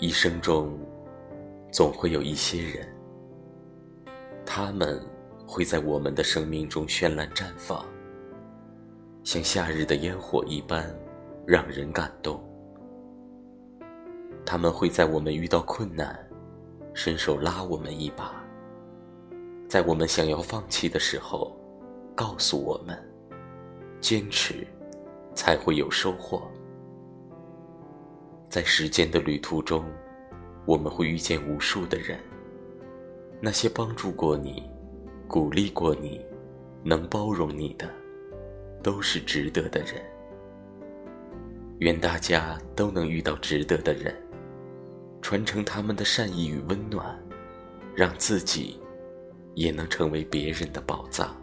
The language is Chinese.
一生中，总会有一些人，他们会在我们的生命中绚烂绽放，像夏日的烟火一般，让人感动。他们会在我们遇到困难，伸手拉我们一把；在我们想要放弃的时候，告诉我们，坚持才会有收获。在时间的旅途中，我们会遇见无数的人。那些帮助过你、鼓励过你、能包容你的，都是值得的人。愿大家都能遇到值得的人，传承他们的善意与温暖，让自己也能成为别人的宝藏。